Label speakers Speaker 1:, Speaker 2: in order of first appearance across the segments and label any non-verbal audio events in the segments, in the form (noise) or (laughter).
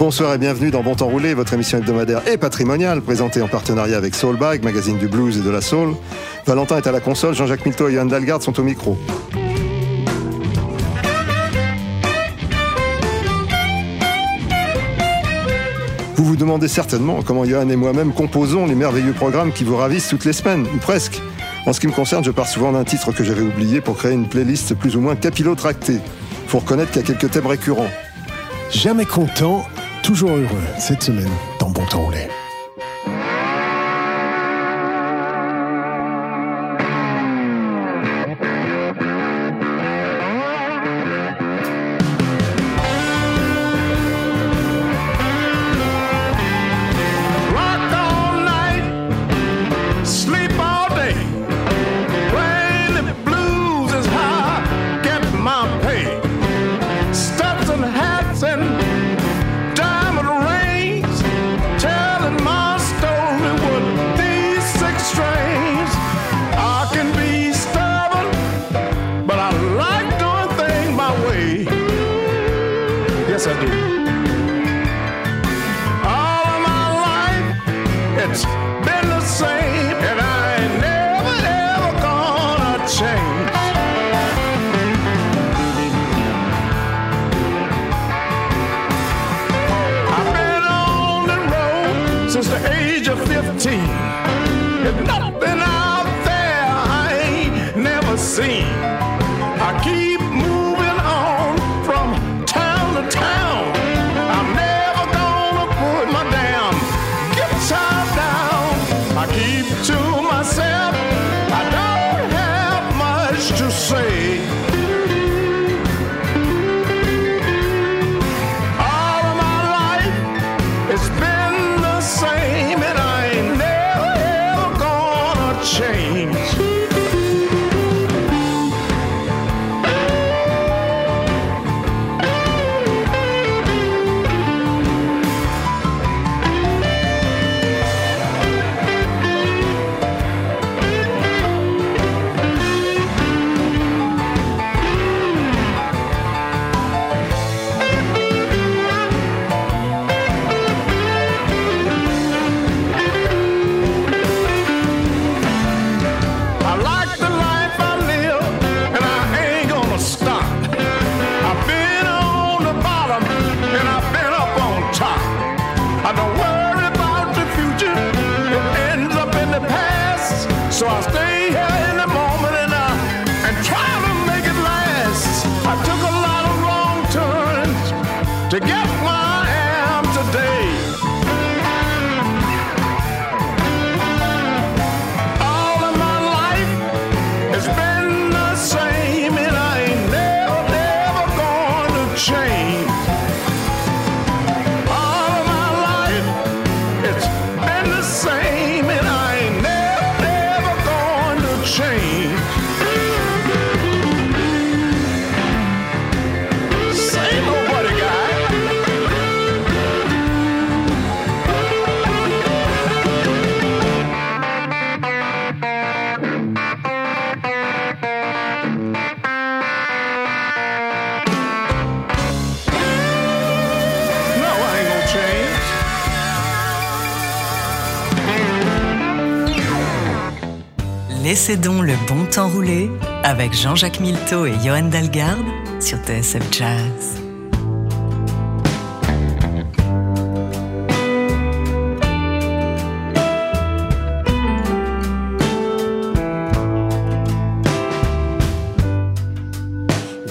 Speaker 1: Bonsoir et bienvenue dans Bon Temps Roulé, votre émission hebdomadaire et patrimoniale, présentée en partenariat avec Soulbag, magazine du blues et de la soul. Valentin est à la console, Jean-Jacques Milto et Johan Dalgarde sont au micro. Vous vous demandez certainement comment Johan et moi-même composons les merveilleux programmes qui vous ravissent toutes les semaines, ou presque. En ce qui me concerne, je pars souvent d'un titre que j'avais oublié pour créer une playlist plus ou moins capillotractée. Faut reconnaître qu'il y a quelques thèmes récurrents.
Speaker 2: Jamais content, toujours heureux cette semaine dans Bon Temps.
Speaker 3: Donc le bon temps rouler avec Jean-Jacques Milteau et Johan Dalgarde sur TSF Jazz.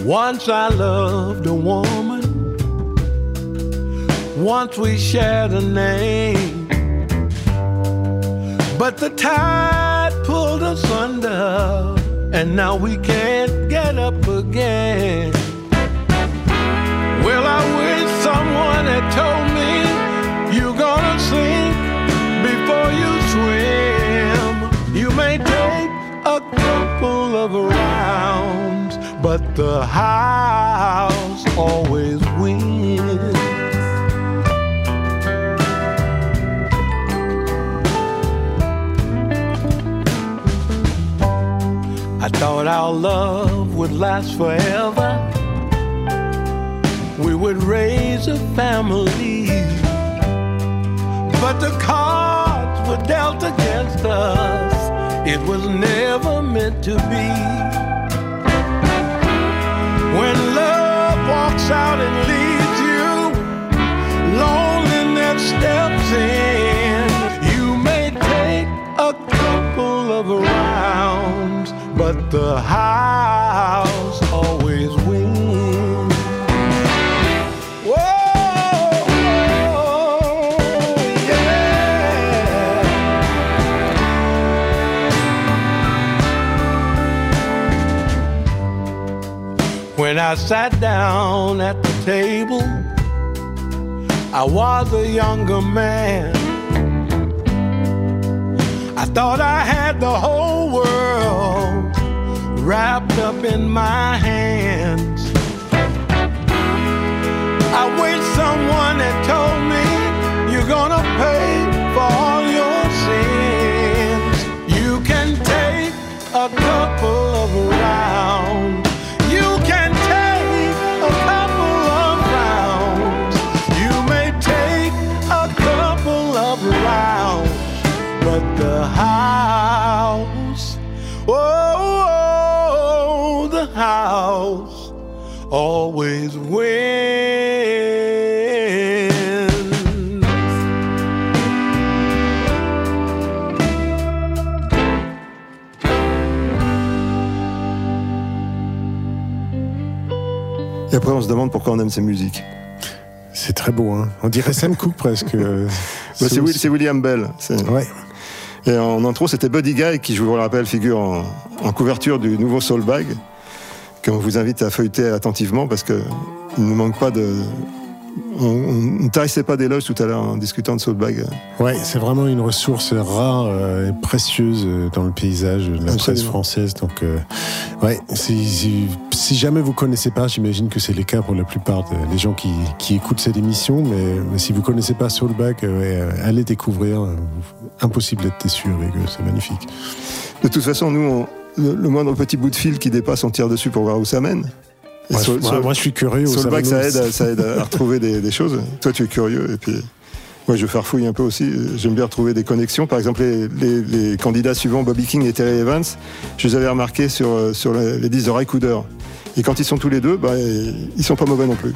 Speaker 4: Once I loved a woman. Once we shared a name. But the tide pulled us under, and now we can't get up again. Well, I wish someone had told me you're gonna sink before you swim. You may take a couple of rounds, but the house always wins. I thought our love would last forever. We would raise a family. But the cards were dealt against us. It was never meant to be. When love walks out and leaves you, loneliness steps in. You may take a couple of rounds, but the house always wins. Whoa, yeah. When I sat down at the table, I was a younger man. I thought I had the whole world wrapped up in my hands. I wish someone had told me you're gonna pay for all your sins. You can take a couple always wins.
Speaker 5: Et après, on se demande pourquoi on aime ces musiques.
Speaker 6: C'est très beau, hein. On dirait Sam Cooke presque. euh, (laughs)
Speaker 5: Bah, c'est, Will- William Bell. C'est-
Speaker 6: Ouais.
Speaker 5: Et en intro, c'était Buddy Guy qui, je vous le rappelle, figure en, en couverture du nouveau Soul Bag, qu'on vous invite à feuilleter attentivement parce que il ne manque pas de. On ne tarissait pas d'éloges tout à l'heure en discutant de Soul Bag.
Speaker 6: Ouais, c'est vraiment une ressource rare euh, et précieuse euh, dans le paysage de la presse
Speaker 5: Absolument.
Speaker 6: française. Donc, euh, ouais, si, si, si jamais vous connaissez pas, j'imagine que c'est le cas pour la plupart des gens qui, qui écoutent cette émission. Mais, mais si vous connaissez pas Soulback, euh, ouais, allez découvrir. impossible d'être déçu avec eux, c'est magnifique.
Speaker 5: De toute façon, nous, on- le, le moindre petit bout de fil qui dépasse, on tire dessus pour voir où ça mène. Et
Speaker 6: Moi, je, moi, suis curieux. au
Speaker 5: Soulbag, ça
Speaker 6: Savanos.
Speaker 5: aide, ça aide à retrouver des, des choses. Toi, tu es curieux. Et puis, moi, je farfouille un peu aussi. J'aime bien retrouver des connexions. Par exemple, les, les- les candidats suivants, Bobby King et Terry Evans, je les avais remarqués sur, euh, sur les, les disques de Ray Cooder. Et quand ils sont tous les deux, bah, ils sont pas mauvais non plus.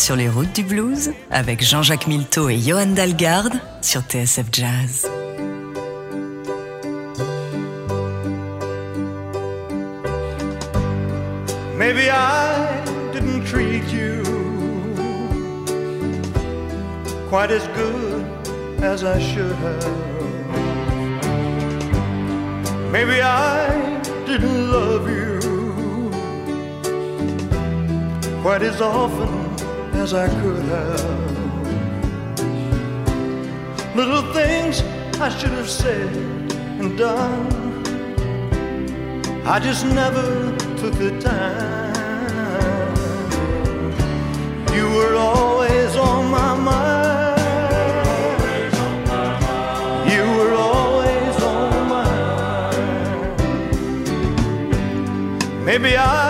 Speaker 3: Sur les routes du blues avec Jean-Jacques Milteau et Johan Dalgarde sur TSF Jazz.
Speaker 7: Maybe I didn't treat you quite as good as I should have. Maybe I didn't love you quite as often as I could have. Little things I should have said and done. I just never took the time. You were always on my mind. You were always on my mind. Maybe I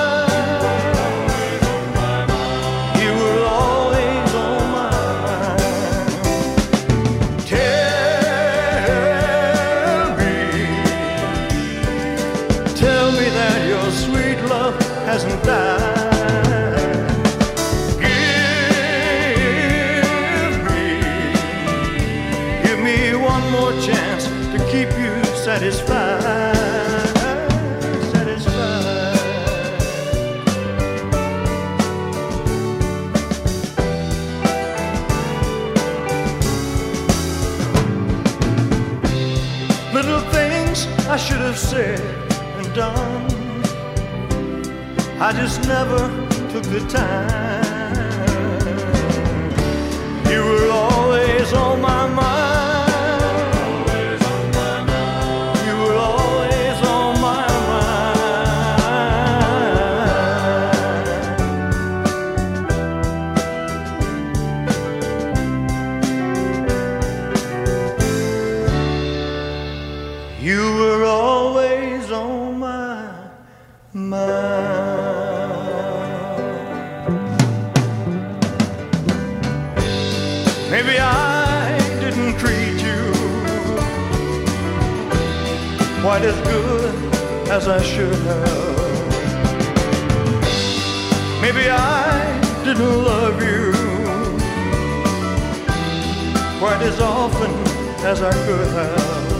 Speaker 7: I just never took the time. You were always on my mind. Quite as often as I could have.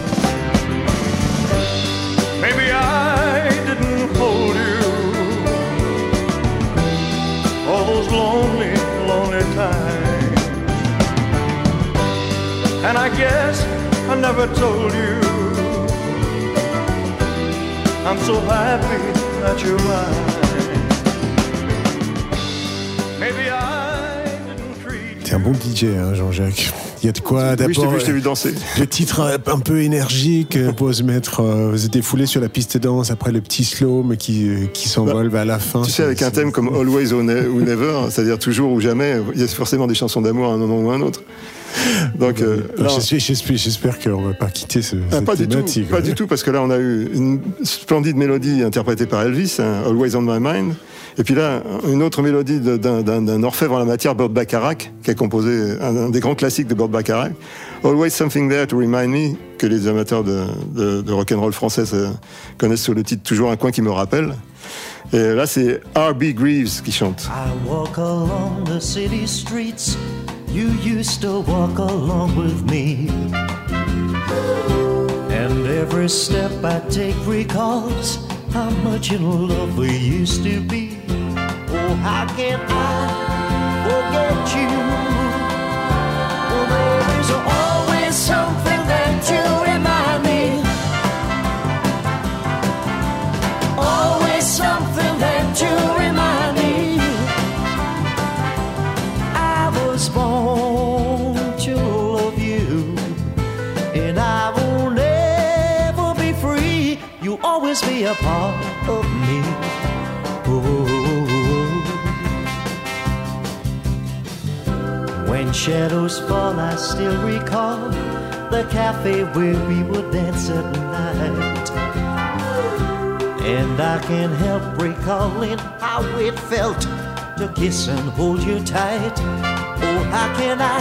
Speaker 7: Maybe I didn't hold you all those lonely, lonely times. And I guess I never told you I'm so happy that you're mine.
Speaker 6: Un bon DJ, hein, Jean-Jacques. Il y a de quoi
Speaker 1: Oui, je t'ai
Speaker 6: d'abord.
Speaker 1: vu, je t'ai vu danser.
Speaker 6: Le titre un- un peu énergique euh, pour se mettre, euh, se défouler sur la piste de danse. Après le petit slow, mais qui, euh, qui s'envole vers la fin.
Speaker 1: Tu sais, avec un thème comme Always or Ne- or Never, c'est-à-dire toujours ou jamais, il y a forcément des chansons d'amour à un moment ou à un autre. Donc, euh,
Speaker 6: j'espère- qu'on va pas quitter ce,
Speaker 1: Ah,
Speaker 6: cette
Speaker 1: pas du tout,
Speaker 6: thématique.
Speaker 1: pas du tout, parce que là on a eu une splendide mélodie interprétée par Elvis, hein, Always on My Mind, et puis là une autre mélodie d'un orfèvre en la matière, Bob Bacharach, qui a composé un, un des grands classiques de Bob Bacharach, Always Something There to Remind Me, que les amateurs de, de, de rock'n'roll français euh, connaissent sous le titre Toujours un coin qui me rappelle. Et là c'est R.B. Greaves qui chante.
Speaker 8: I walk along the city streets. You used to walk along with me. And every step I take recalls how much in love we used to be. How can I forget you? Well, there is always something remind me. Always something remind me. I was born to love you, and I will never be free. You'll always be a part When shadows fall, I still recall the cafe where we would dance at night. And I can't help recalling how it felt to kiss and hold you tight. Oh, how can I,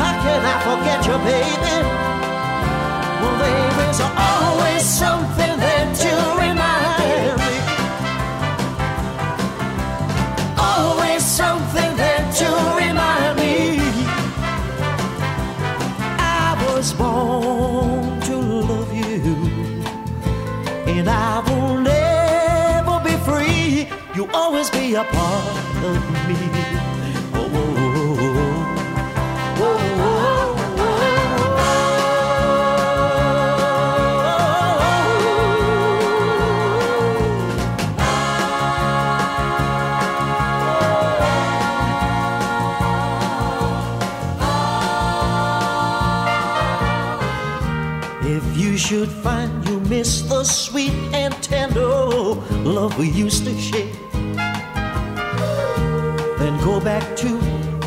Speaker 8: how can I forget you, baby? Well, there is always something and I will never be free. You'll always be a part of me. Oh, oh, oh, oh, oh, If you should find love we used to share, then go back to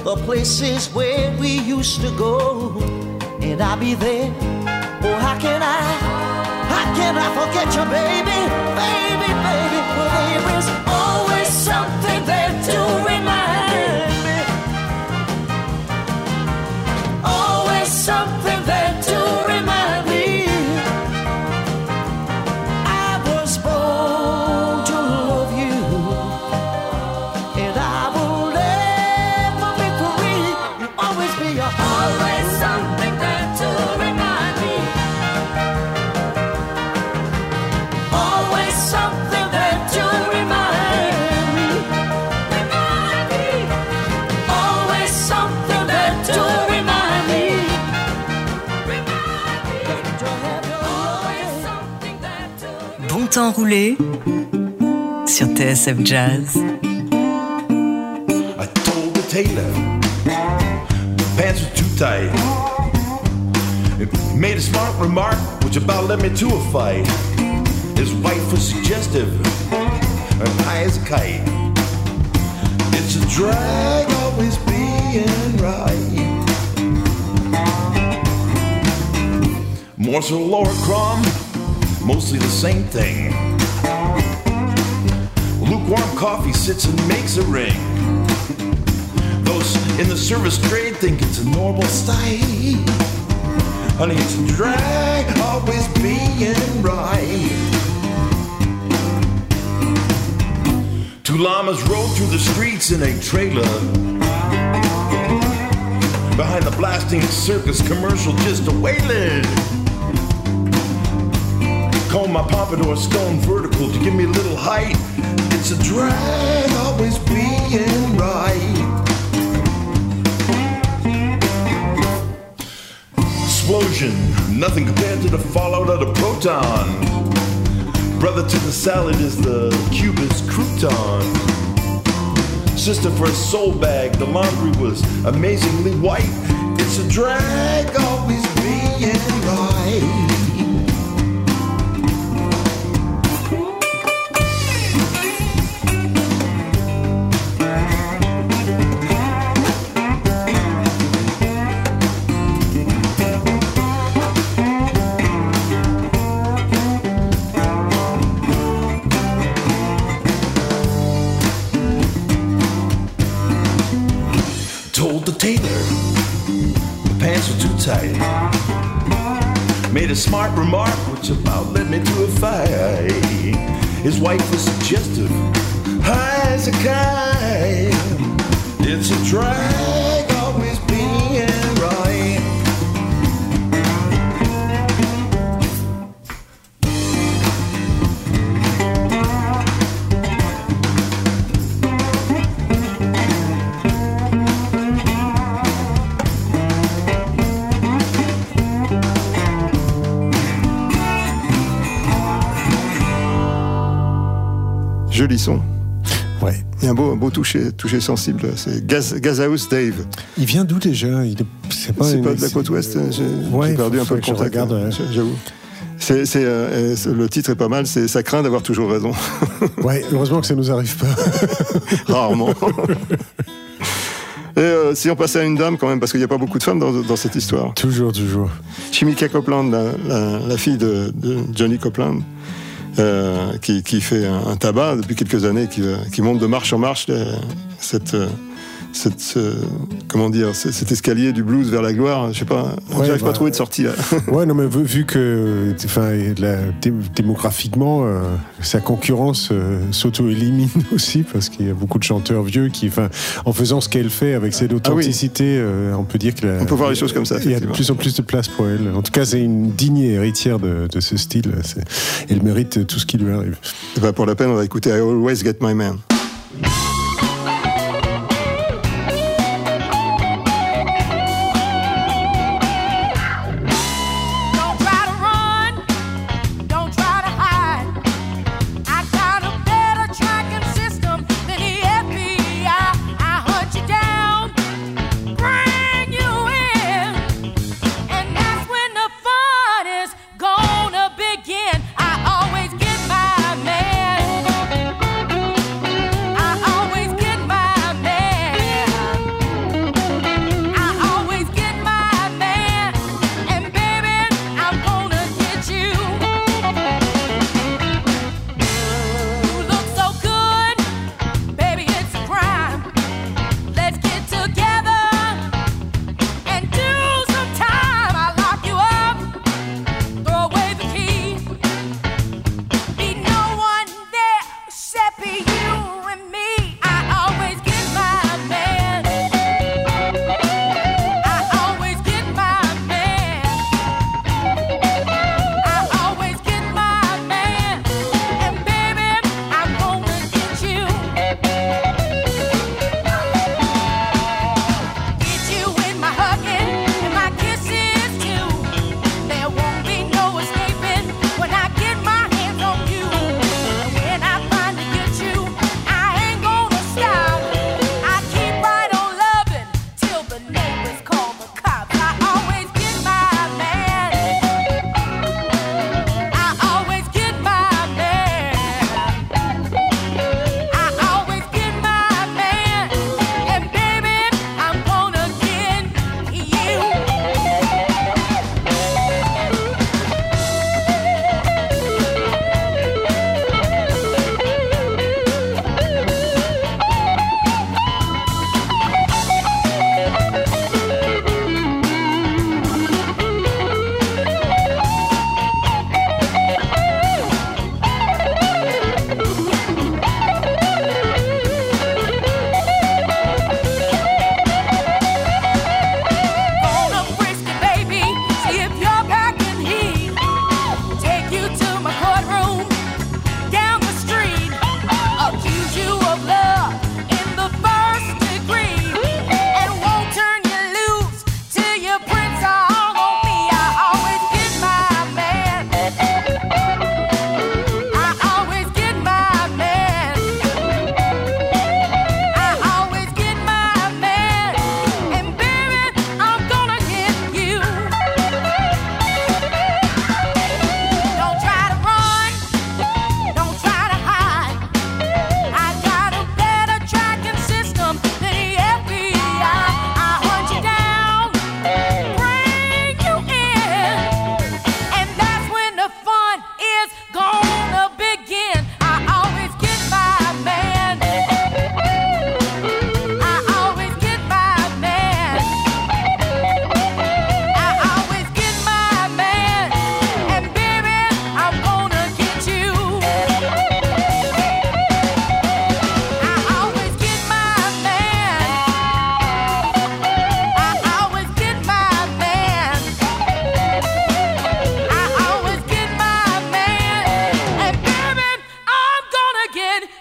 Speaker 8: the places where we used to go, and I'll be there. Oh, how can I, how can I forget you, baby, baby,
Speaker 3: roulé sur TSF Jazz.
Speaker 9: I told the tailor the pants were too tight. It made a smart remark, which about led me to a fight. His wife was suggestive, and high as a kite. It's a drag always being right. Morsel lower crumb, mostly the same thing. Lukewarm coffee sits and makes a ring. Those in the service trade think it's a normal style. Honey, it's a drag, always being right. Two llamas rode through the streets in a trailer. Behind the blasting circus commercial, just a wailing. Call my pompadour stone vertical to give me a little height. It's a drag, always being right. Explosion, nothing compared to the fallout of the proton. Brother to the salad is the Cubist crouton. Sister for a soul bag, the laundry was amazingly white. It's a drag, always being right. Remark which about led me to a fight. His wife was suggestive, high as a kite. It's a drag,
Speaker 1: Il y a un beau, un beau toucher, toucher sensible. C'est Gaz, Gazahouse Dave.
Speaker 6: Il vient d'où déjà? C'est pas,
Speaker 1: pas de la côte ouest. J'ai
Speaker 6: Ouais,
Speaker 1: perdu un peu le contact. hein, J'avoue. C'est, euh, euh, le titre est pas mal. C'est ça craint d'avoir toujours raison. (laughs)
Speaker 6: Ouais, heureusement que ça nous arrive pas. (laughs)
Speaker 1: Rarement. Et euh, si on passait à une dame quand même, parce qu'il n'y a pas beaucoup de femmes dans, dans cette histoire.
Speaker 6: toujours, toujours.
Speaker 1: Chimika Copeland, la, la- la fille de, de Johnny Copeland, qui, qui fait un, tabac depuis quelques années, qui, euh, qui monte de marche en marche euh, cette, euh, cette, ce- comment dire, ce- cet escalier du blues vers la gloire. Je sais pas,
Speaker 6: Ouais,
Speaker 1: j'arrive pas
Speaker 6: bah,
Speaker 1: à trouver de sortie. Là. (laughs)
Speaker 6: Ouais, non, mais vu, vu que, enfin, la- démographiquement, euh, sa concurrence euh, s'auto-élimine (laughs) aussi parce qu'il y a beaucoup de chanteurs vieux qui, enfin, en faisant ce qu'elle fait avec cette authenticité, euh, on peut dire que la-
Speaker 1: On peut voir les choses comme ça,
Speaker 6: Il y a de plus en plus de place pour elle. En tout cas, c'est une digne héritière de, de ce style. Elle mérite tout ce qui lui arrive.
Speaker 1: Et ben, pour la peine, on va écouter I Always Get My Man.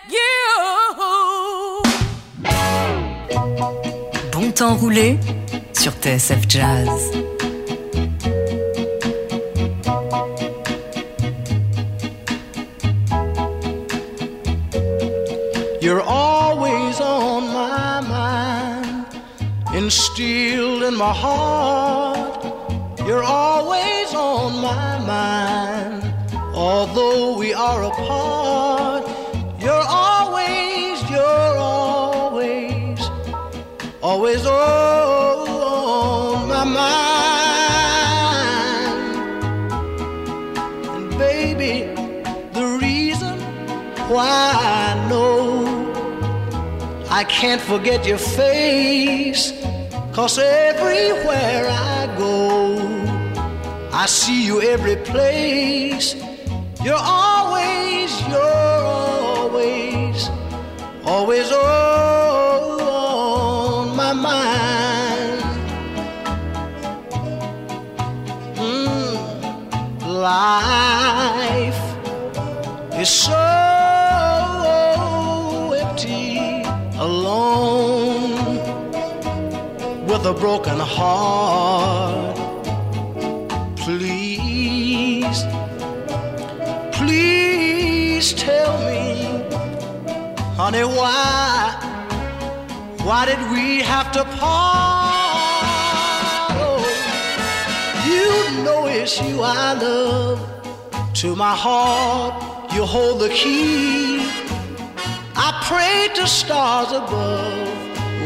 Speaker 10: you. Bon
Speaker 3: temps roulé sur TSF Jazz.
Speaker 11: You're always on my mind, instilled in my heart. You're always on my mind, although we are apart. Can't forget your face. Cause everywhere I go, I see you every place. You're always, you're always, always on my mind. Mm, life is so with a broken heart. Please, please tell me, honey, why, why did we have to part? Oh, you know it's you I love. To my heart, you hold the key. I pray to stars above,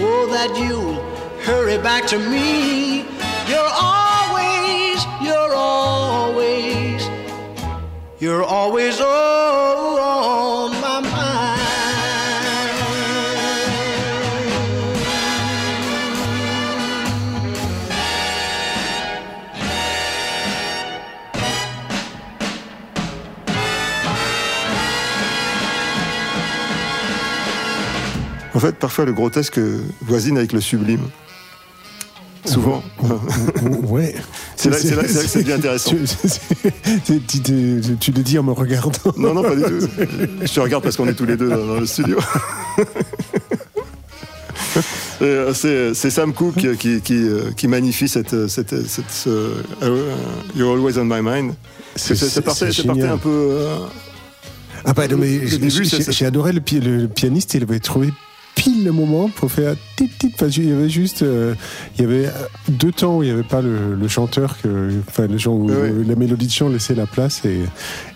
Speaker 11: oh, that you'll hurry back to me. You're always, you're always, you're always on my
Speaker 1: En fait, parfois, le grotesque voisine avec le sublime. Souvent.
Speaker 6: Ouais.
Speaker 1: C'est là, là- que ça devient intéressant.
Speaker 6: Tu, tu- tu- tu- tu le dis en me regardant.
Speaker 1: Non, non, pas du tout. Je te regarde parce qu'on est tous les deux dans, dans le studio. Euh, C'est Sam Cooke qui, qui, euh, qui magnifie cette, cette, cette, ce, euh, You're Always on My Mind.
Speaker 6: C'est-
Speaker 1: parti, un peu. euh,
Speaker 6: Ah bah non, mais j'ai- adoré le, le pianiste, il avait trouvé pile le moment pour faire tit tit parce qu'il y avait juste euh, il y avait deux temps où il n'y avait pas le, le chanteur que enfin le genre où
Speaker 1: Ouais.
Speaker 6: la mélodie de chant laissait la place et,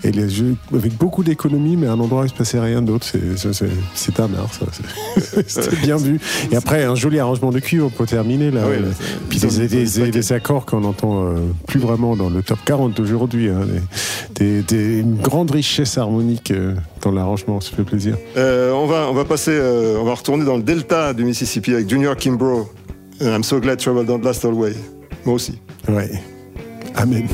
Speaker 6: et les jeux avec beaucoup d'économie mais à un endroit où il se passait rien d'autre. C'est un art ça. (laughs) C'était bien vu. Et après un joli arrangement de cuivre pour terminer là.
Speaker 1: Oui,
Speaker 6: euh, puis des, des, des- des accords qu'on entend euh, plus vraiment dans le top 40 aujourd'hui hein, des- des- des- une grande richesse harmonique euh, dans l'arrangement ça fait plaisir
Speaker 1: Euh, on, va, on va passer, euh, on va retourner dans le delta du Mississippi avec Junior Kimbrough. And I'm so glad trouble don't last always. Moi aussi.
Speaker 6: Ouais. Amen.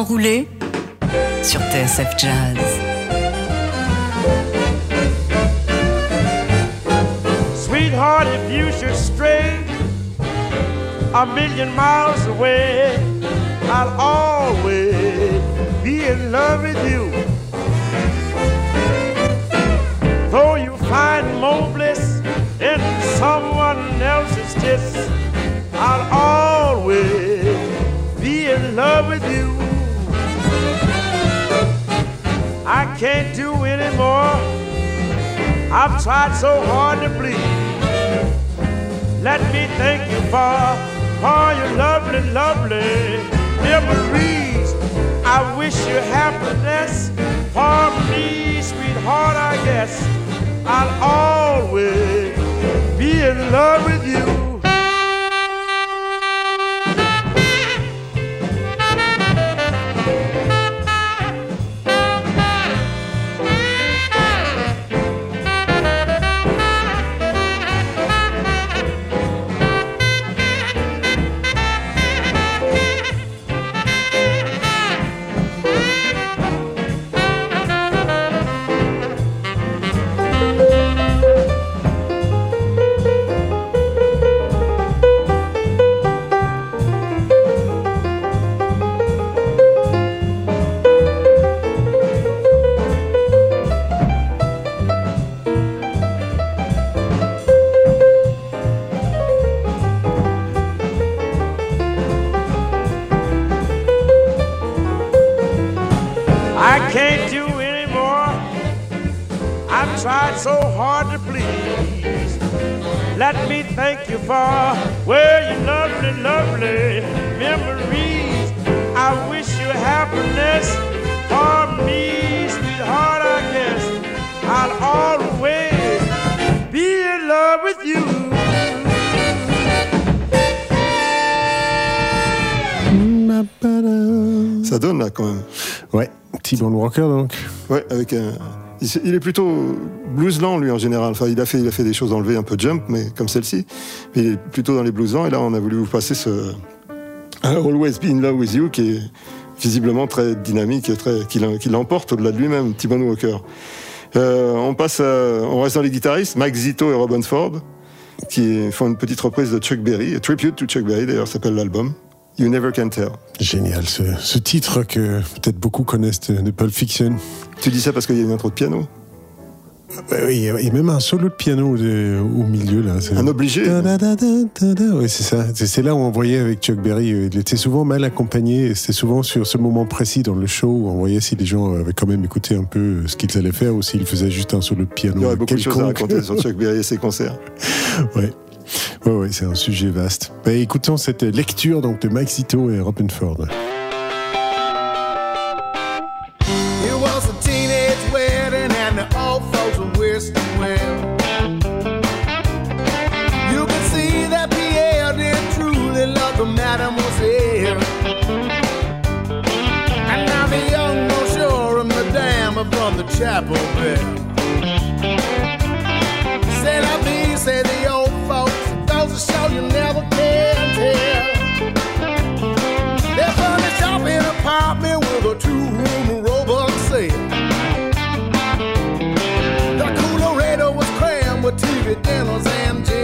Speaker 3: Roulé sur TSF Jazz.
Speaker 10: Sweetheart, if you should stray a million miles away, I'll always be in love with you. Though you find more bliss in someone else's kiss, I'll always be in love with you. I can't do anymore. I've tried so hard to please. Let me thank you for, for your lovely, lovely memories. I wish you happiness for me, sweetheart. I guess I'll always be in love with you. Thank you for well, your lovely, lovely memories. I wish you happiness for me, sweetheart. I guess I'll always be in love with you.
Speaker 1: Ça donne là quand même.
Speaker 6: Ouais, T-Bone Walker donc.
Speaker 1: Ouais, avec un. Il est plutôt blues lent lui en général. Enfin, il a fait, il a fait des choses enlevées un peu jump, mais comme celle-ci. Mais il est plutôt dans les blues lents. Et là, on a voulu vous passer ce Always Be in Love with You, qui est visiblement très dynamique très, qui l'em- qui l'emporte au-delà de lui-même, T-Bone Walker. Euh, on passe, on reste dans les guitaristes, Mike Zito et Robin Ford, qui font une petite reprise de Chuck Berry, a tribute to Chuck Berry d'ailleurs s'appelle l'album. You Never Can Tell.
Speaker 6: Génial, ce, ce titre que peut-être beaucoup connaissent de, de Pulp Fiction.
Speaker 1: Tu dis ça parce qu'il y a une intro de piano?
Speaker 6: Bah oui, et même un solo de piano de- au milieu là.
Speaker 1: Un obligé.
Speaker 6: Oui, c'est ça. C'est là où on voyait avec Chuck Berry, euh, il était souvent mal accompagné. C'était souvent sur ce moment précis dans le show où on voyait si les gens avaient quand même écouté un peu ce qu'ils allaient faire ou s'ils faisaient juste un solo de piano.
Speaker 1: Il y aurait beaucoup de choses à raconter sur (laughs) Chuck Berry et ses concerts.
Speaker 6: Ouais. Ouais, c'est un sujet vaste. Bah, écoutons cette lecture donc de Mike Zito et Robin Ford.
Speaker 12: It to Los Angeles.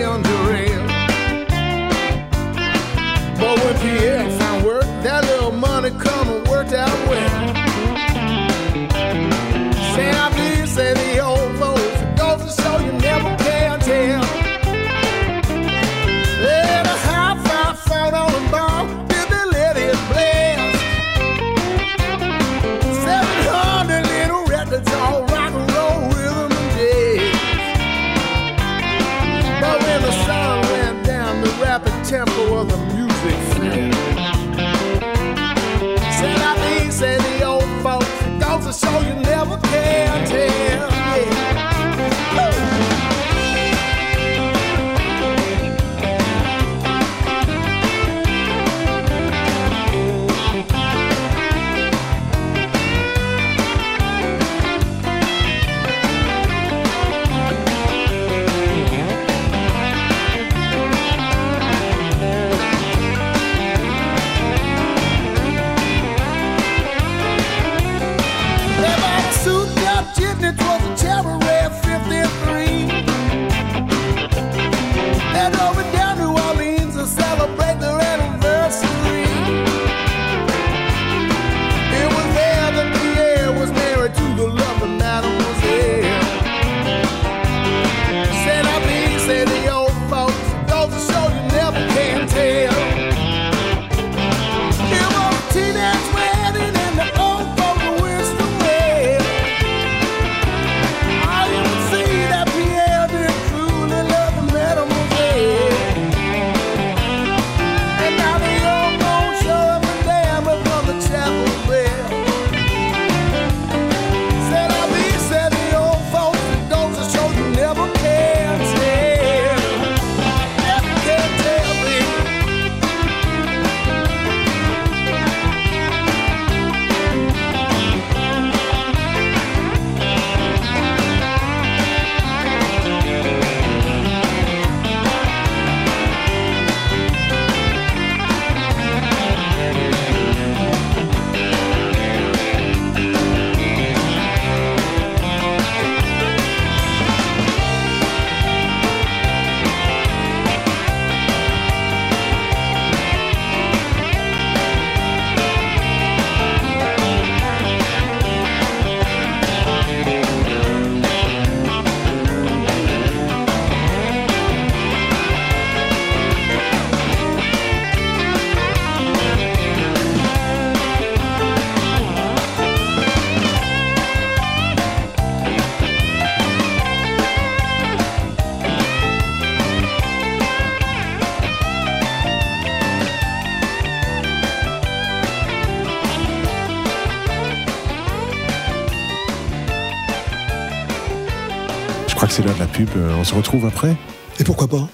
Speaker 12: C'est
Speaker 6: l'heure de la pub. Euh, On se retrouve après.
Speaker 1: Et pourquoi pas?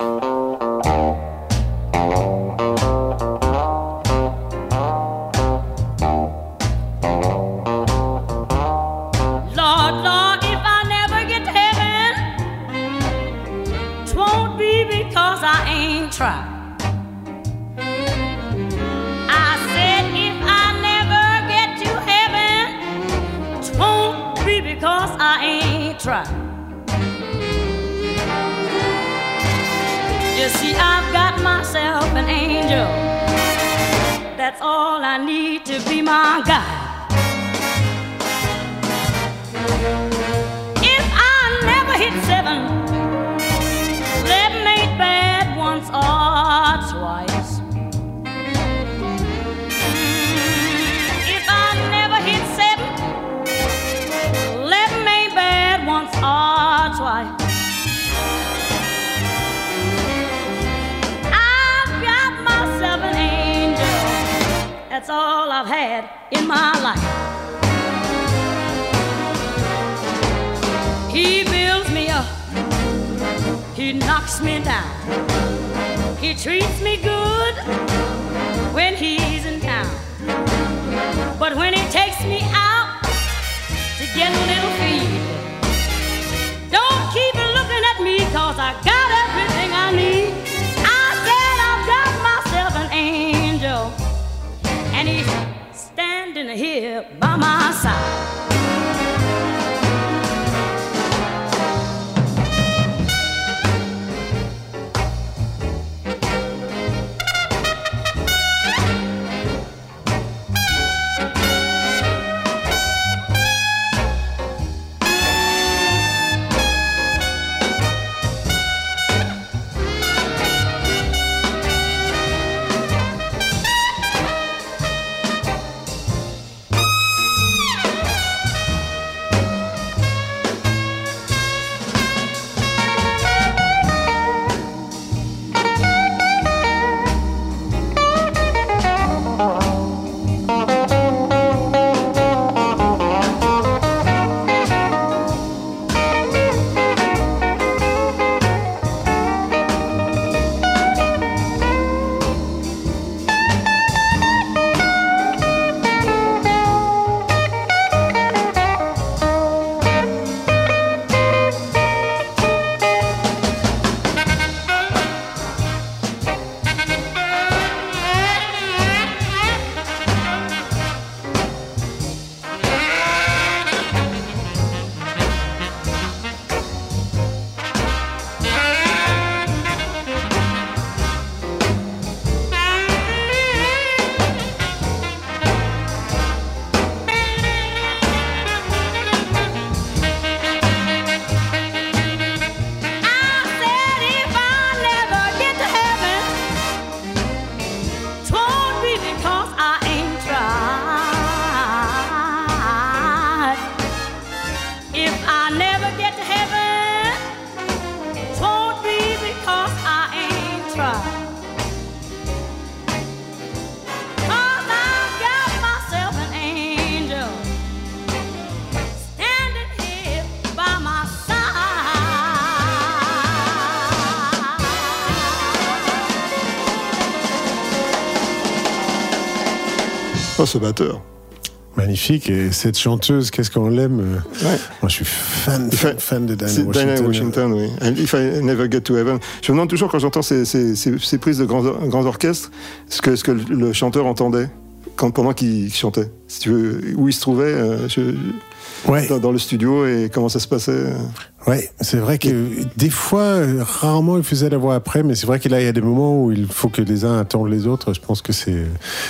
Speaker 13: That's all I've had in my life. He builds me up, he knocks me down. He treats me good when he's in town. But when he takes me out to get a little feed, don't keep looking at me cause I got standing here by my side.
Speaker 1: Batteur.
Speaker 6: Magnifique. Et cette chanteuse, qu'est-ce qu'on l'aime euh,
Speaker 1: Ouais.
Speaker 6: Moi, je suis fan, fan, fan de Diana
Speaker 1: Diana
Speaker 6: Washington.
Speaker 1: Washington, oui. And If I Never Get to Heaven. Je me demande toujours quand j'entends ces, ces- ces- ces prises de grands, grands orchestres, ce que, ce que le chanteur entendait quand, pendant qu'il chantait. Si tu veux, où il se trouvait euh, je- dans, dans le studio et comment ça se passait?
Speaker 6: Ouais, c'est vrai que des fois, rarement, il faisait la voix après, mais c'est vrai que là, il y a des moments où il faut que les uns attendent les autres. Je pense que c'est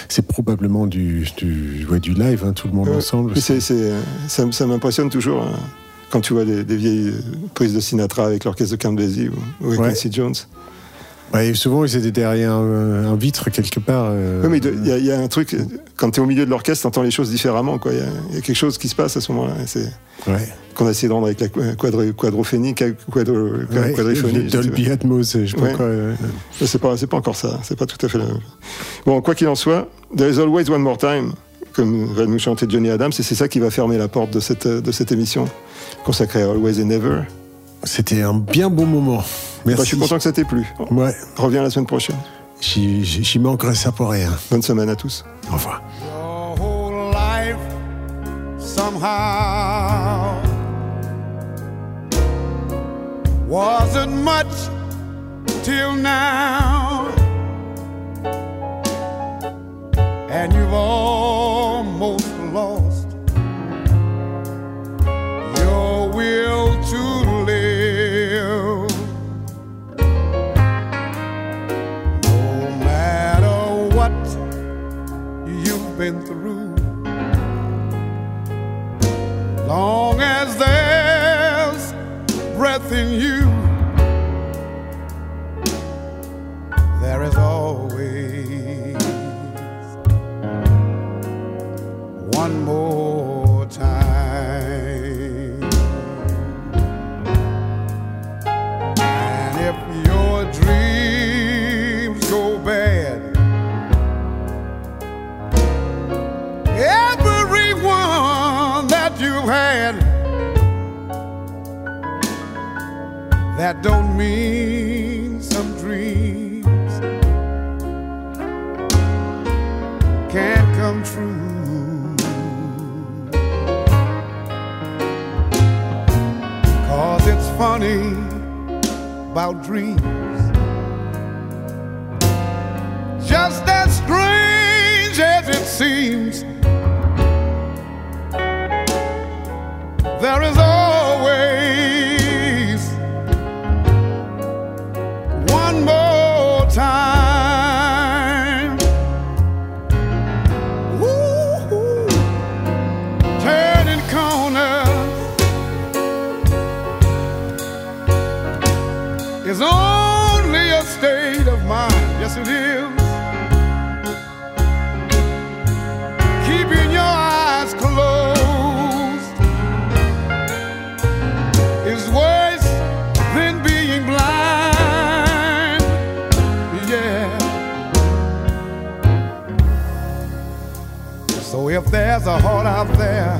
Speaker 6: c'est probablement du, du, ouais, du live, hein, tout le monde
Speaker 1: Ouais.
Speaker 6: ensemble.
Speaker 1: Mais c'est- c'est- ça, ça m'impressionne toujours hein, quand tu vois des, des vieilles prises de Sinatra avec l'orchestre de Count Basie ou, ou avec
Speaker 6: Ouais.
Speaker 1: Quincy Jones.
Speaker 6: Ouais, souvent, ils étaient derrière un, un vitre quelque part. euh,
Speaker 1: Oui, mais il y, a- il y a un truc, quand tu es au milieu de l'orchestre, tu entends les choses différemment. Il y, a- il y a quelque chose qui se passe à ce moment-là. et C'est
Speaker 6: Ouais.
Speaker 1: qu'on a essayé de rendre avec la quadro, quadrophénie, quadro,
Speaker 6: Ouais,
Speaker 1: quadriphonie.
Speaker 6: Dolby Atmos, je sais pas quoi. euh,
Speaker 1: C'est pas, encore ça. C'est pas tout à fait la même. Bon, quoi qu'il en soit, There is always one more time, comme va nous chanter Johnny Adams, et c'est ça qui va fermer la porte de cette, de cette émission consacrée à Always and Never.
Speaker 6: C'était un bien bon moment. Merci.
Speaker 1: Bah, je suis content que ça t'ait plu.
Speaker 6: Ouais.
Speaker 1: Reviens la semaine prochaine.
Speaker 6: J'y j'y- j'y manquerai ça pour rien.
Speaker 1: Bonne semaine à tous.
Speaker 6: Au revoir.
Speaker 12: Your whole life somehow wasn't much till now, and you've almost is only a state of mind. Yes, it is. Keeping your eyes closed is worse than being blind. Yeah. So if there's a heart out there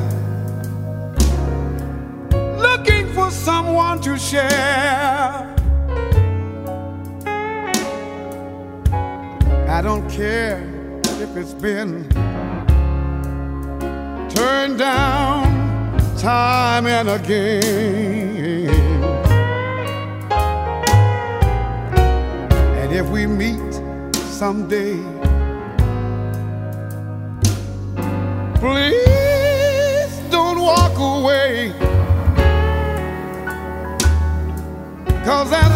Speaker 12: looking for someone to share, I don't care if it's been turned down time and again. And if we meet someday, please don't walk away. Cause that